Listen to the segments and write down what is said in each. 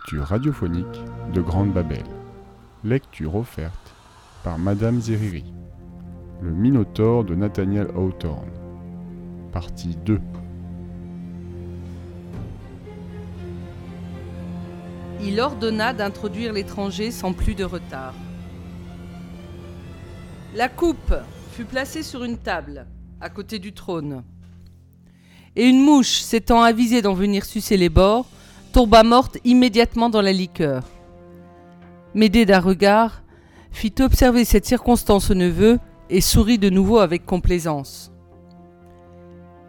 Lecture radiophonique de Grande Babel. Lecture offerte par Madame Zeriri. Le Minotaure de Nathaniel Hawthorne. Partie 2. Il ordonna d'introduire l'étranger sans plus de retard. La coupe fut placée sur une table, à côté du trône. Et une mouche, s'étant avisée d'en venir sucer les bords, tomba morte immédiatement dans la liqueur. Médée d'un regard, fit observer cette circonstance au neveu et sourit de nouveau avec complaisance.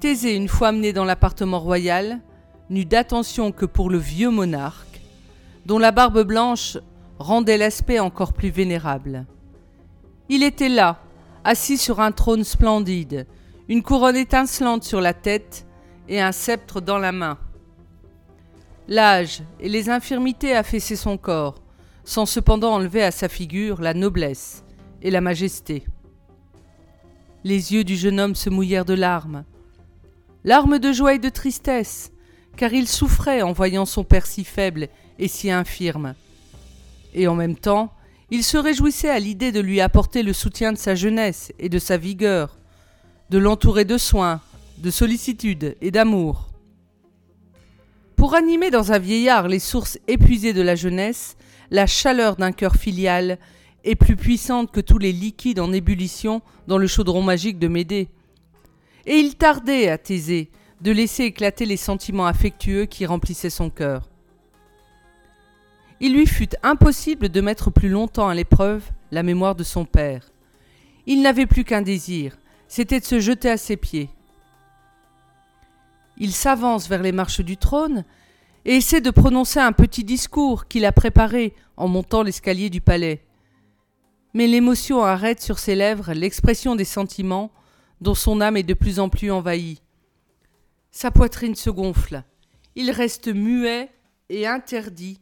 Thésée, une fois amené dans l'appartement royal, n'eut d'attention que pour le vieux monarque, dont la barbe blanche rendait l'aspect encore plus vénérable. Il était là, assis sur un trône splendide, une couronne étincelante sur la tête et un sceptre dans la main. L'âge et les infirmités affaissaient son corps, sans cependant enlever à sa figure la noblesse et la majesté. Les yeux du jeune homme se mouillèrent de larmes, larmes de joie et de tristesse, car il souffrait en voyant son père si faible et si infirme. Et en même temps, il se réjouissait à l'idée de lui apporter le soutien de sa jeunesse et de sa vigueur, de l'entourer de soins, de sollicitude et d'amour. Pour animer dans un vieillard les sources épuisées de la jeunesse, la chaleur d'un cœur filial est plus puissante que tous les liquides en ébullition dans le chaudron magique de Médée. Et il tardait à Thésée de laisser éclater les sentiments affectueux qui remplissaient son cœur. Il lui fut impossible de mettre plus longtemps à l'épreuve la mémoire de son père. Il n'avait plus qu'un désir, c'était de se jeter à ses pieds. Il s'avance vers les marches du trône et essaie de prononcer un petit discours qu'il a préparé en montant l'escalier du palais. Mais l'émotion arrête sur ses lèvres l'expression des sentiments dont son âme est de plus en plus envahie. Sa poitrine se gonfle. Il reste muet et interdit,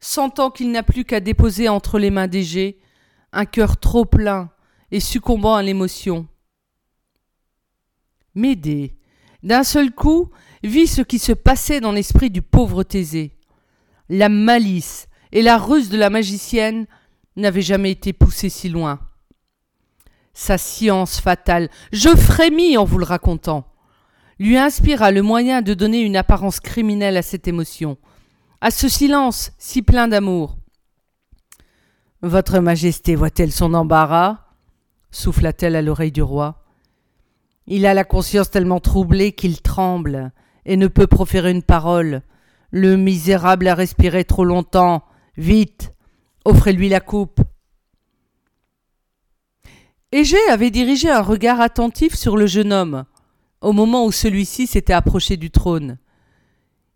sentant qu'il n'a plus qu'à déposer entre les mains d'Égée un cœur trop plein et succombant à l'émotion. Médée, d'un seul coup, vit ce qui se passait dans l'esprit du pauvre Thésée. La malice et la ruse de la magicienne n'avaient jamais été poussées si loin. Sa science fatale, je frémis en vous le racontant, lui inspira le moyen de donner une apparence criminelle à cette émotion, à ce silence si plein d'amour. Votre Majesté voit-elle son embarras? souffla-t-elle à l'oreille du roi. Il a la conscience tellement troublée qu'il tremble et ne peut proférer une parole. Le misérable a respiré trop longtemps. Vite, offrez-lui la coupe. Égée avait dirigé un regard attentif sur le jeune homme, au moment où celui-ci s'était approché du trône.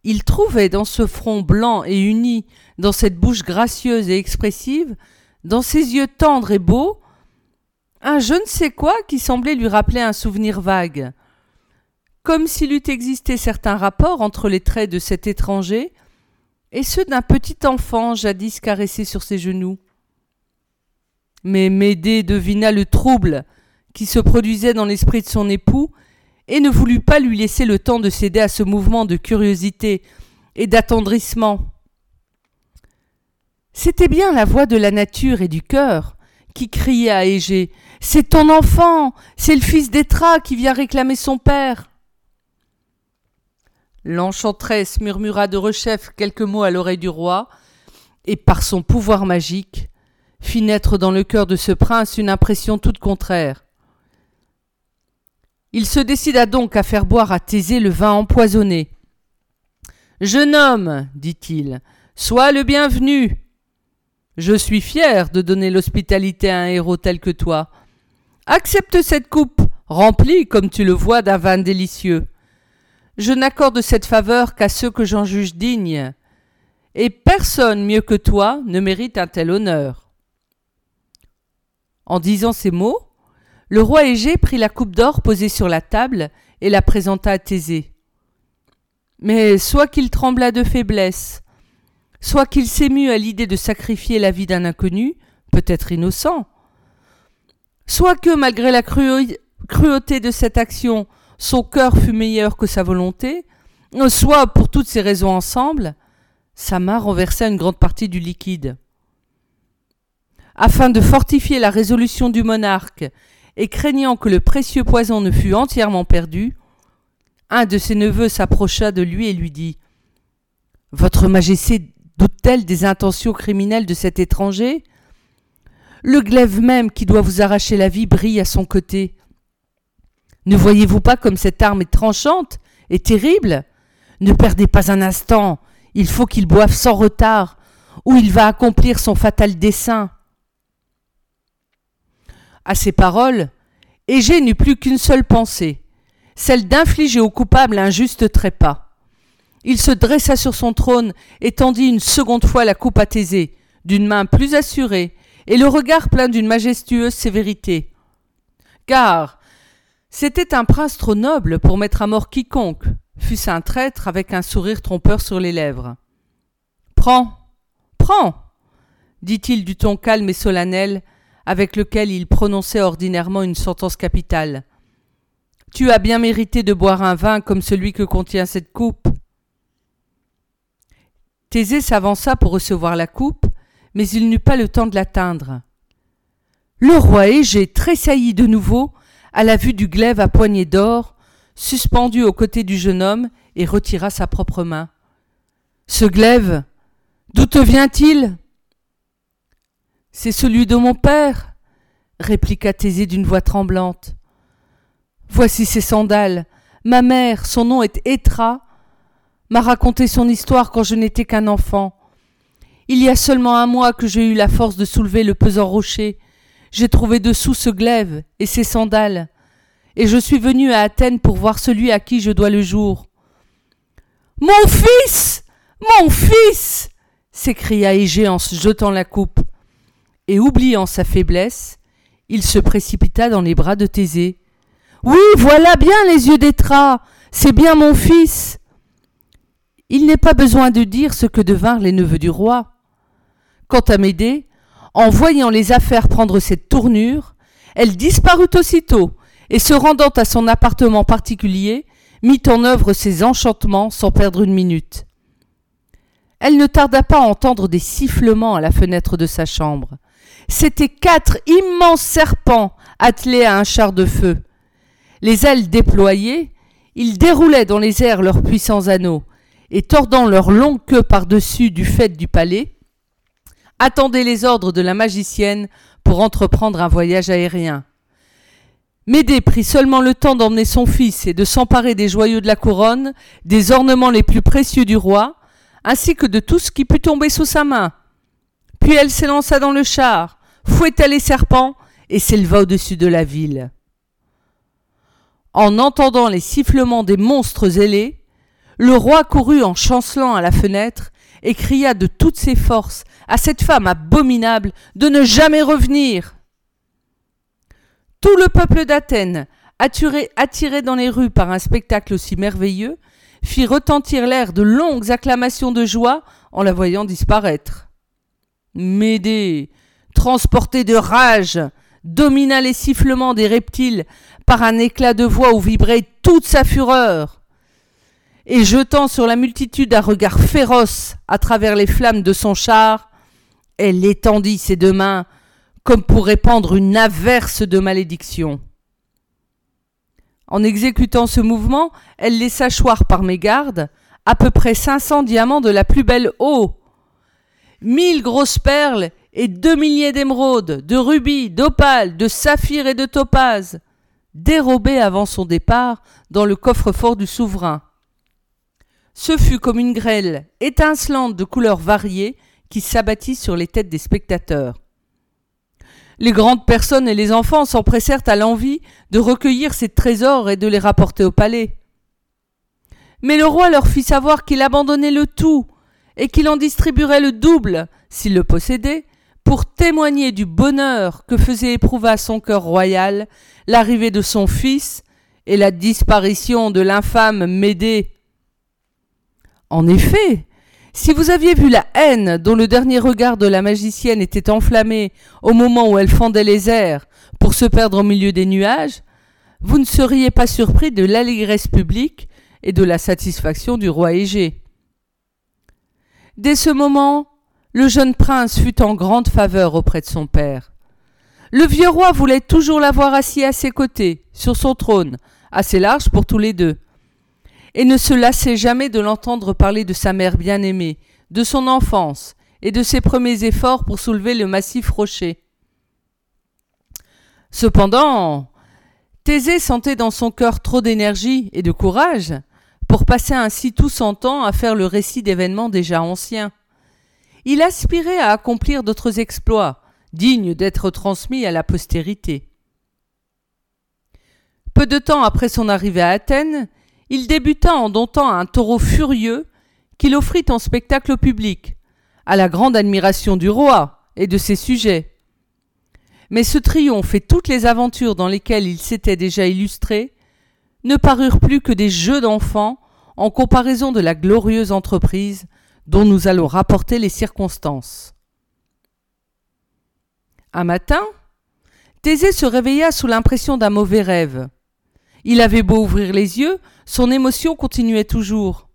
Il trouvait dans ce front blanc et uni, dans cette bouche gracieuse et expressive, dans ses yeux tendres et beaux, un je ne sais quoi qui semblait lui rappeler un souvenir vague, comme s'il eût existé certains rapports entre les traits de cet étranger et ceux d'un petit enfant jadis caressé sur ses genoux. Mais Médée devina le trouble qui se produisait dans l'esprit de son époux et ne voulut pas lui laisser le temps de céder à ce mouvement de curiosité et d'attendrissement. C'était bien la voix de la nature et du cœur qui criait à Égée c'est ton enfant, c'est le fils d'Étra qui vient réclamer son père. L'enchanteresse murmura de rechef quelques mots à l'oreille du roi, et par son pouvoir magique, fit naître dans le cœur de ce prince une impression toute contraire. Il se décida donc à faire boire à Thésée le vin empoisonné. Jeune homme, dit-il, sois le bienvenu. Je suis fier de donner l'hospitalité à un héros tel que toi. Accepte cette coupe, remplie, comme tu le vois, d'un vin délicieux. Je n'accorde cette faveur qu'à ceux que j'en juge dignes, et personne mieux que toi ne mérite un tel honneur. En disant ces mots, le roi Égée prit la coupe d'or posée sur la table et la présenta à Thésée. Mais soit qu'il trembla de faiblesse, soit qu'il s'émût à l'idée de sacrifier la vie d'un inconnu, peut-être innocent, soit que, malgré la cruauté de cette action, son cœur fut meilleur que sa volonté, soit, pour toutes ces raisons ensemble, Sa main renversa une grande partie du liquide. Afin de fortifier la résolution du monarque, et craignant que le précieux poison ne fût entièrement perdu, un de ses neveux s'approcha de lui et lui dit Votre Majesté doute-t-elle des intentions criminelles de cet étranger? Le glaive même qui doit vous arracher la vie brille à son côté. Ne voyez-vous pas comme cette arme est tranchante et terrible? Ne perdez pas un instant, il faut qu'il boive sans retard, ou il va accomplir son fatal dessein. À ces paroles, Égée n'eut plus qu'une seule pensée, celle d'infliger au coupable un juste trépas. Il se dressa sur son trône et tendit une seconde fois la coupe à Thésée, d'une main plus assurée, et le regard plein d'une majestueuse sévérité. Car c'était un prince trop noble pour mettre à mort quiconque, fût-ce un traître avec un sourire trompeur sur les lèvres. Prends, prends, dit-il du ton calme et solennel avec lequel il prononçait ordinairement une sentence capitale. Tu as bien mérité de boire un vin comme celui que contient cette coupe. Thésée s'avança pour recevoir la coupe, mais il n'eut pas le temps de l'atteindre. Le roi Égée tressaillit de nouveau à la vue du glaive à poignée d'or, suspendu aux côtés du jeune homme, et retira sa propre main. Ce glaive, d'où te vient-il C'est celui de mon père, répliqua Thésée d'une voix tremblante. Voici ses sandales. Ma mère, son nom est Étra, m'a raconté son histoire quand je n'étais qu'un enfant. Il y a seulement un mois que j'ai eu la force de soulever le pesant rocher. J'ai trouvé dessous ce glaive et ses sandales, et je suis venu à Athènes pour voir celui à qui je dois le jour. Mon fils. Mon fils. s'écria Égée en se jetant la coupe. Et oubliant sa faiblesse, il se précipita dans les bras de Thésée. Oui, voilà bien les yeux d'Étra. C'est bien mon fils. Il n'est pas besoin de dire ce que devinrent les neveux du roi. Quant à Médée, en voyant les affaires prendre cette tournure, elle disparut aussitôt, et se rendant à son appartement particulier, mit en œuvre ses enchantements sans perdre une minute. Elle ne tarda pas à entendre des sifflements à la fenêtre de sa chambre. C'étaient quatre immenses serpents attelés à un char de feu. Les ailes déployées, ils déroulaient dans les airs leurs puissants anneaux, et tordant leur longue queue par-dessus du faîte du palais, attendaient les ordres de la magicienne pour entreprendre un voyage aérien. Médée prit seulement le temps d'emmener son fils et de s'emparer des joyaux de la couronne, des ornements les plus précieux du roi, ainsi que de tout ce qui put tomber sous sa main. Puis elle s'élança dans le char, fouetta les serpents et s'éleva au-dessus de la ville. En entendant les sifflements des monstres ailés, le roi courut en chancelant à la fenêtre et cria de toutes ses forces à cette femme abominable de ne jamais revenir. Tout le peuple d'Athènes, attiré, dans les rues par un spectacle aussi merveilleux, fit retentir l'air de longues acclamations de joie en la voyant disparaître. Médée, transporté de rage, domina les sifflements des reptiles par un éclat de voix où vibrait toute sa fureur. Et jetant sur la multitude un regard féroce à travers les flammes de son char, elle étendit ses deux mains comme pour répandre une averse de malédiction. En exécutant ce mouvement, elle laissa choir par mégarde à peu près cinq cents diamants de la plus belle eau, mille grosses perles et deux milliers d'émeraudes, de rubis, d'opales, de saphirs et de topazes, dérobés avant son départ dans le coffre-fort du souverain. Ce fut comme une grêle étincelante de couleurs variées qui s'abattit sur les têtes des spectateurs. Les grandes personnes et les enfants s'empressèrent à l'envie de recueillir ces trésors et de les rapporter au palais. Mais le roi leur fit savoir qu'il abandonnait le tout et qu'il en distribuerait le double, s'il le possédait, pour témoigner du bonheur que faisait éprouver à son cœur royal l'arrivée de son fils et la disparition de l'infâme Médée. En effet, si vous aviez vu la haine dont le dernier regard de la magicienne était enflammé au moment où elle fendait les airs pour se perdre au milieu des nuages, vous ne seriez pas surpris de l'allégresse publique et de la satisfaction du roi Égée. Dès ce moment, le jeune prince fut en grande faveur auprès de son père. Le vieux roi voulait toujours l'avoir assis à ses côtés, sur son trône, assez large pour tous les deux, et ne se lassait jamais de l'entendre parler de sa mère bien-aimée, de son enfance, et de ses premiers efforts pour soulever le massif rocher. Cependant, Thésée sentait dans son cœur trop d'énergie et de courage pour passer ainsi tout son temps à faire le récit d'événements déjà anciens. Il aspirait à accomplir d'autres exploits, dignes d'être transmis à la postérité. Peu de temps après son arrivée à Athènes, il débuta en domptant un taureau furieux qu'il offrit en spectacle au public, à la grande admiration du roi et de ses sujets. Mais ce triomphe et toutes les aventures dans lesquelles il s'était déjà illustré ne parurent plus que des jeux d'enfants en comparaison de la glorieuse entreprise dont nous allons rapporter les circonstances. Un matin, Thésée se réveilla sous l'impression d'un mauvais rêve. Il avait beau ouvrir les yeux, son émotion continuait toujours.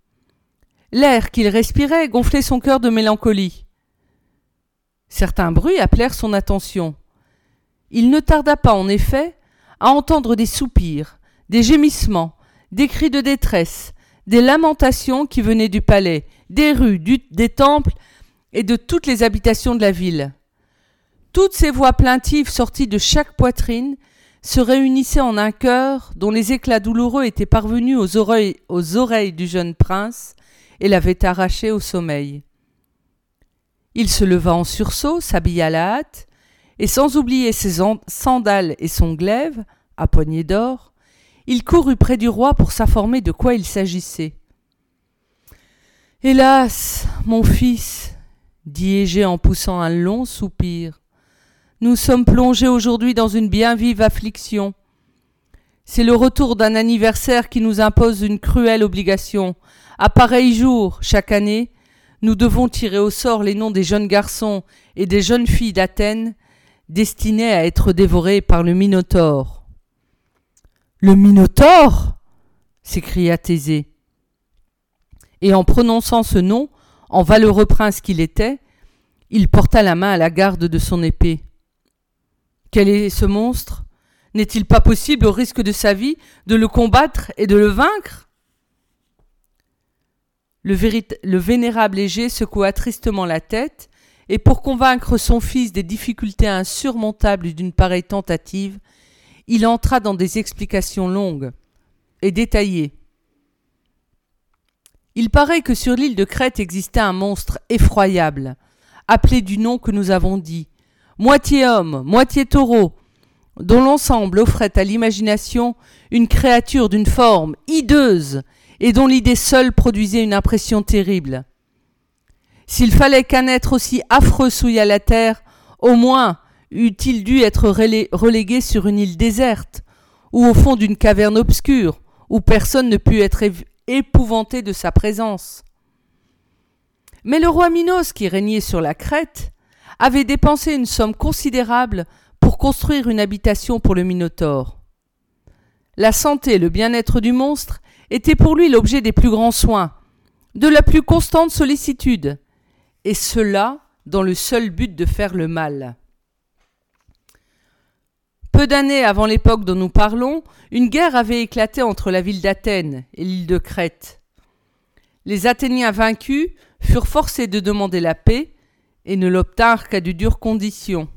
L'air qu'il respirait gonflait son cœur de mélancolie. Certains bruits appelèrent son attention. Il ne tarda pas, en effet, à entendre des soupirs, des gémissements, des cris de détresse, des lamentations qui venaient du palais, des rues, des temples et de toutes les habitations de la ville. Toutes ces voix plaintives sorties de chaque poitrine se réunissaient en un chœur dont les éclats douloureux étaient parvenus aux oreilles, aux oreilles du jeune prince et l'avaient arraché au sommeil. Il se leva en sursaut, s'habilla à la hâte, et sans oublier ses sandales et son glaive, à poignée d'or, il courut près du roi pour s'informer de quoi il s'agissait. Hélas, mon fils, dit Égée en poussant un long soupir, nous sommes plongés aujourd'hui dans une bien vive affliction. C'est le retour d'un anniversaire qui nous impose une cruelle obligation. À pareil jour, chaque année, nous devons tirer au sort les noms des jeunes garçons et des jeunes filles d'Athènes destiné à être dévoré par le Minotaure. Le Minotaure? s'écria Thésée. Et en prononçant ce nom, en valeureux prince qu'il était, il porta la main à la garde de son épée. Quel est ce monstre? N'est-il pas possible, au risque de sa vie, de le combattre et de le vaincre? Le, le vénérable léger secoua tristement la tête et pour convaincre son fils des difficultés insurmontables d'une pareille tentative, il entra dans des explications longues et détaillées. Il paraît que sur l'île de Crète existait un monstre effroyable, appelé du nom que nous avons dit, moitié homme, moitié taureau, dont l'ensemble offrait à l'imagination une créature d'une forme hideuse et dont l'idée seule produisait une impression terrible. S'il fallait qu'un être aussi affreux souillât la terre, au moins eût-il dû être relégué sur une île déserte, ou au fond d'une caverne obscure, où personne ne put être épouvanté de sa présence. Mais le roi Minos, qui régnait sur la Crète, avait dépensé une somme considérable pour construire une habitation pour le Minotaure. La santé et le bien-être du monstre étaient pour lui l'objet des plus grands soins, de la plus constante sollicitude, et cela dans le seul but de faire le mal. Peu d'années avant l'époque dont nous parlons, une guerre avait éclaté entre la ville d'Athènes et l'île de Crète. Les Athéniens vaincus furent forcés de demander la paix et ne l'obtinrent qu'à de dures conditions.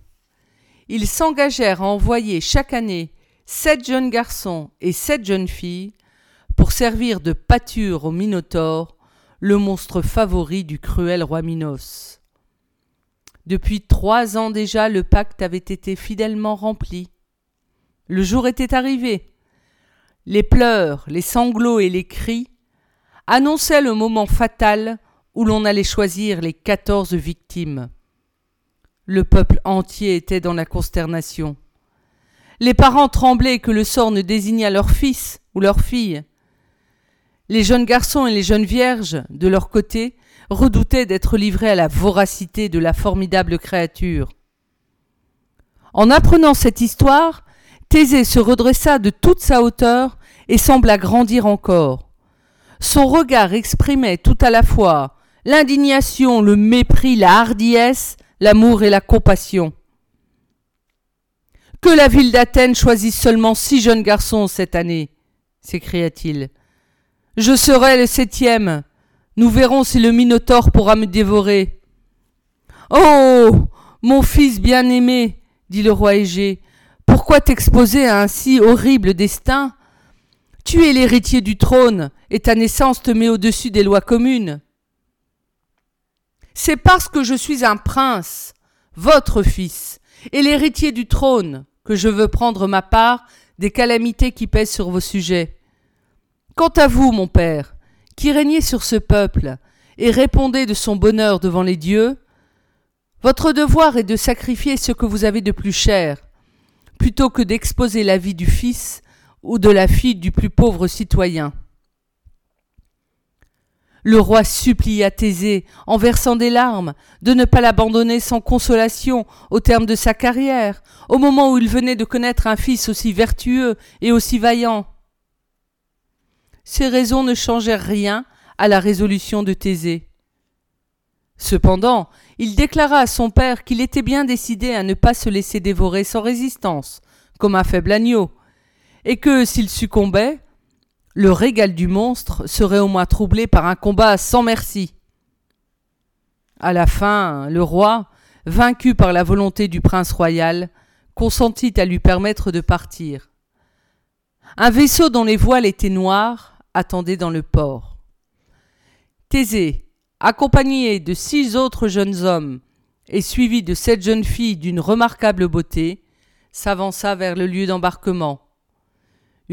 Ils s'engagèrent à envoyer chaque année sept jeunes garçons et sept jeunes filles pour servir de pâture au Minotaure le monstre favori du cruel roi Minos. Depuis trois ans déjà, le pacte avait été fidèlement rempli. Le jour était arrivé. Les pleurs, les sanglots et les cris annonçaient le moment fatal où l'on allait choisir les quatorze victimes. Le peuple entier était dans la consternation. Les parents tremblaient que le sort ne désignât leur fils ou leur fille. Les jeunes garçons et les jeunes vierges, de leur côté, redoutaient d'être livrés à la voracité de la formidable créature. En apprenant cette histoire, Thésée se redressa de toute sa hauteur et sembla grandir encore. Son regard exprimait tout à la fois l'indignation, le mépris, la hardiesse, l'amour et la compassion. Que la ville d'Athènes choisisse seulement six jeunes garçons cette année, s'écria-t-il. Je serai le septième. Nous verrons si le Minotaure pourra me dévorer. Oh. Mon fils bien-aimé, dit le roi Égée, pourquoi t'exposer à un si horrible destin? Tu es l'héritier du trône, et ta naissance te met au-dessus des lois communes. C'est parce que je suis un prince, votre fils, et l'héritier du trône, que je veux prendre ma part des calamités qui pèsent sur vos sujets. Quant à vous, mon père, qui régnez sur ce peuple, et répondez de son bonheur devant les dieux, votre devoir est de sacrifier ce que vous avez de plus cher, plutôt que d'exposer la vie du fils ou de la fille du plus pauvre citoyen. Le roi supplia Thésée, en versant des larmes, de ne pas l'abandonner sans consolation au terme de sa carrière, au moment où il venait de connaître un fils aussi vertueux et aussi vaillant. Ces raisons ne changèrent rien à la résolution de Thésée. Cependant, il déclara à son père qu'il était bien décidé à ne pas se laisser dévorer sans résistance, comme un faible agneau, et que, s'il succombait, le régal du monstre serait au moins troublé par un combat sans merci. À la fin, le roi, vaincu par la volonté du prince royal, consentit à lui permettre de partir. Un vaisseau dont les voiles étaient noires attendait dans le port. Thésée, accompagné de six autres jeunes hommes et suivi de sept jeunes filles d'une remarquable beauté, s'avança vers le lieu d'embarquement.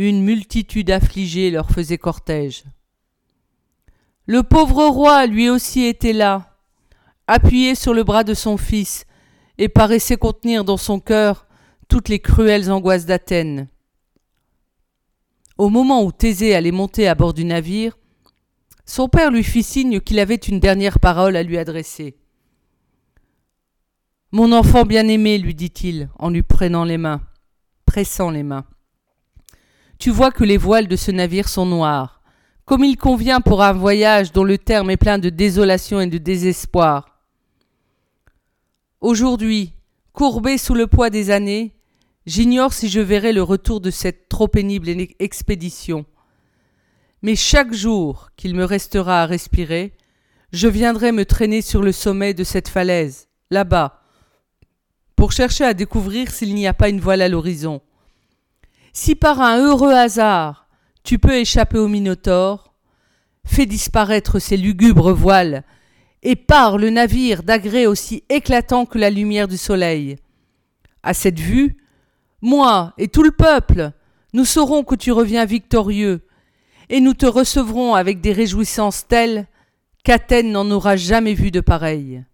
Une multitude affligée leur faisait cortège. Le pauvre roi lui aussi était là, appuyé sur le bras de son fils, et paraissait contenir dans son cœur toutes les cruelles angoisses d'Athènes. Au moment où Thésée allait monter à bord du navire, son père lui fit signe qu'il avait une dernière parole à lui adresser. Mon enfant bien-aimé, lui dit-il, en lui prenant les mains, pressant les mains. Tu vois que les voiles de ce navire sont noires, comme il convient pour un voyage dont le terme est plein de désolation et de désespoir. Aujourd'hui, courbé sous le poids des années, j'ignore si je verrai le retour de cette trop pénible expédition. Mais chaque jour qu'il me restera à respirer, je viendrai me traîner sur le sommet de cette falaise, là-bas, pour chercher à découvrir s'il n'y a pas une voile à l'horizon. Si par un heureux hasard tu peux échapper au Minotaure, fais disparaître ces lugubres voiles, et pars le navire d'agré aussi éclatant que la lumière du soleil. À cette vue, moi et tout le peuple, nous saurons que tu reviens victorieux, et nous te recevrons avec des réjouissances telles qu'Athènes n'en aura jamais vu de pareilles.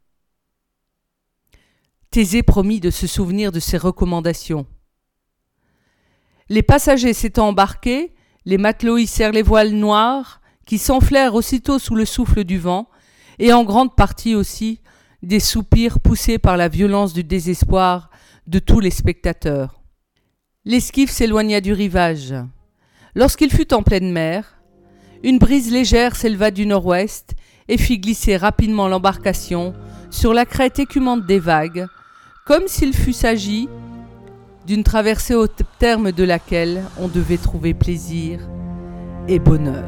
Thésée promit de se souvenir de ses recommandations. Les passagers s'étant embarqués, les matelots hissèrent les voiles noires, qui s'enflèrent aussitôt sous le souffle du vent, et en grande partie aussi des soupirs poussés par la violence du désespoir de tous les spectateurs. L'esquif s'éloigna du rivage. Lorsqu'il fut en pleine mer, une brise légère s'éleva du nord-ouest et fit glisser rapidement l'embarcation sur la crête écumante des vagues, comme s'il fût s'agi d'une traversée au terme de laquelle on devait trouver plaisir et bonheur.